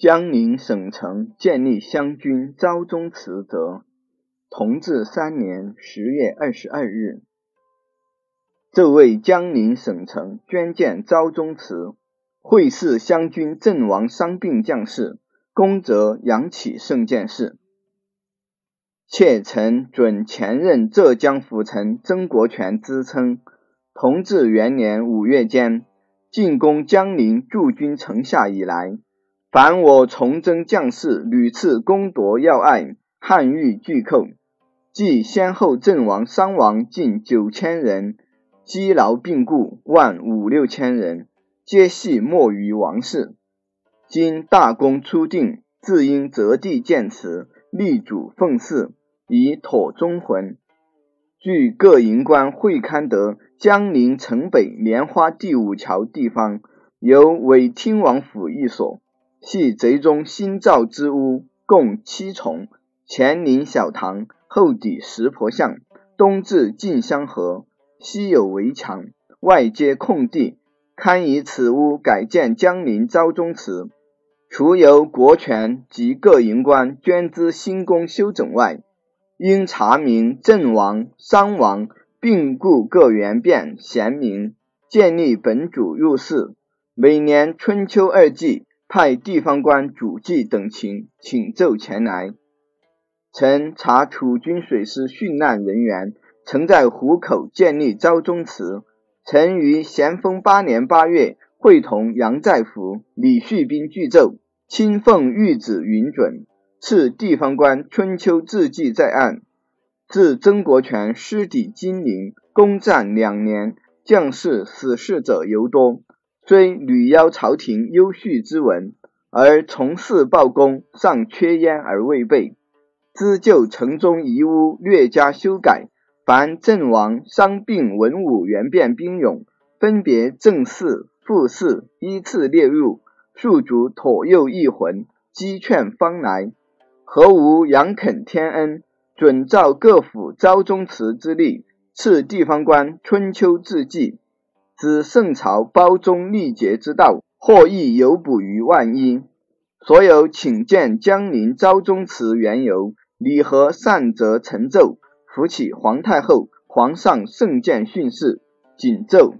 江宁省城建立湘军昭宗祠则，同治三年十月二十二日，这位江宁省城捐建昭宗祠，会祀湘军阵亡伤病将士，功则扬起圣剑士。妾曾准前任浙江府丞曾国荃之称，同治元年五月间进攻江宁驻军城下以来。凡我崇祯将士屡次攻夺要隘，汉御拒寇，即先后阵亡伤亡近九千人，积劳病故万五六千人，皆系没于王室。今大功初定，自应择地建祠，立主奉祀，以妥忠魂。据各营官会勘得，江宁城北莲花第五桥地方有伪听王府一所。系贼中新造之屋，共七重，前临小堂，后抵石婆像，东至晋香河，西有围墙，外接空地，堪以此屋改建江宁昭宗祠。除由国权及各营官捐资兴工修整外，应查明阵亡、伤亡、病故各员变贤明，建立本主入祀。每年春秋二季。派地方官主祭等情，请奏前来。曾查楚军水师殉难人员，曾在湖口建立昭宗祠。曾于咸丰八年八月，会同杨再福、李旭斌具奏，亲奉谕旨允准，赐地方官春秋字记在案。自曾国荃失抵金陵，攻战两年，将士死事者尤多。虽屡邀朝廷优叙之文，而从事报功尚缺焉而未备。兹就城中遗屋略加修改，凡阵亡伤病文武元变兵勇，分别正四副四依次列入，庶族妥佑一魂，积劝方来。何无杨肯天恩，准照各府昭宗祠之例，赐地方官春秋字记。指圣朝包宗历节之道，或亦有补于万一。所有请见江陵昭宗祠缘由，礼和善则成奏，扶起皇太后、皇上圣鉴训示，谨奏。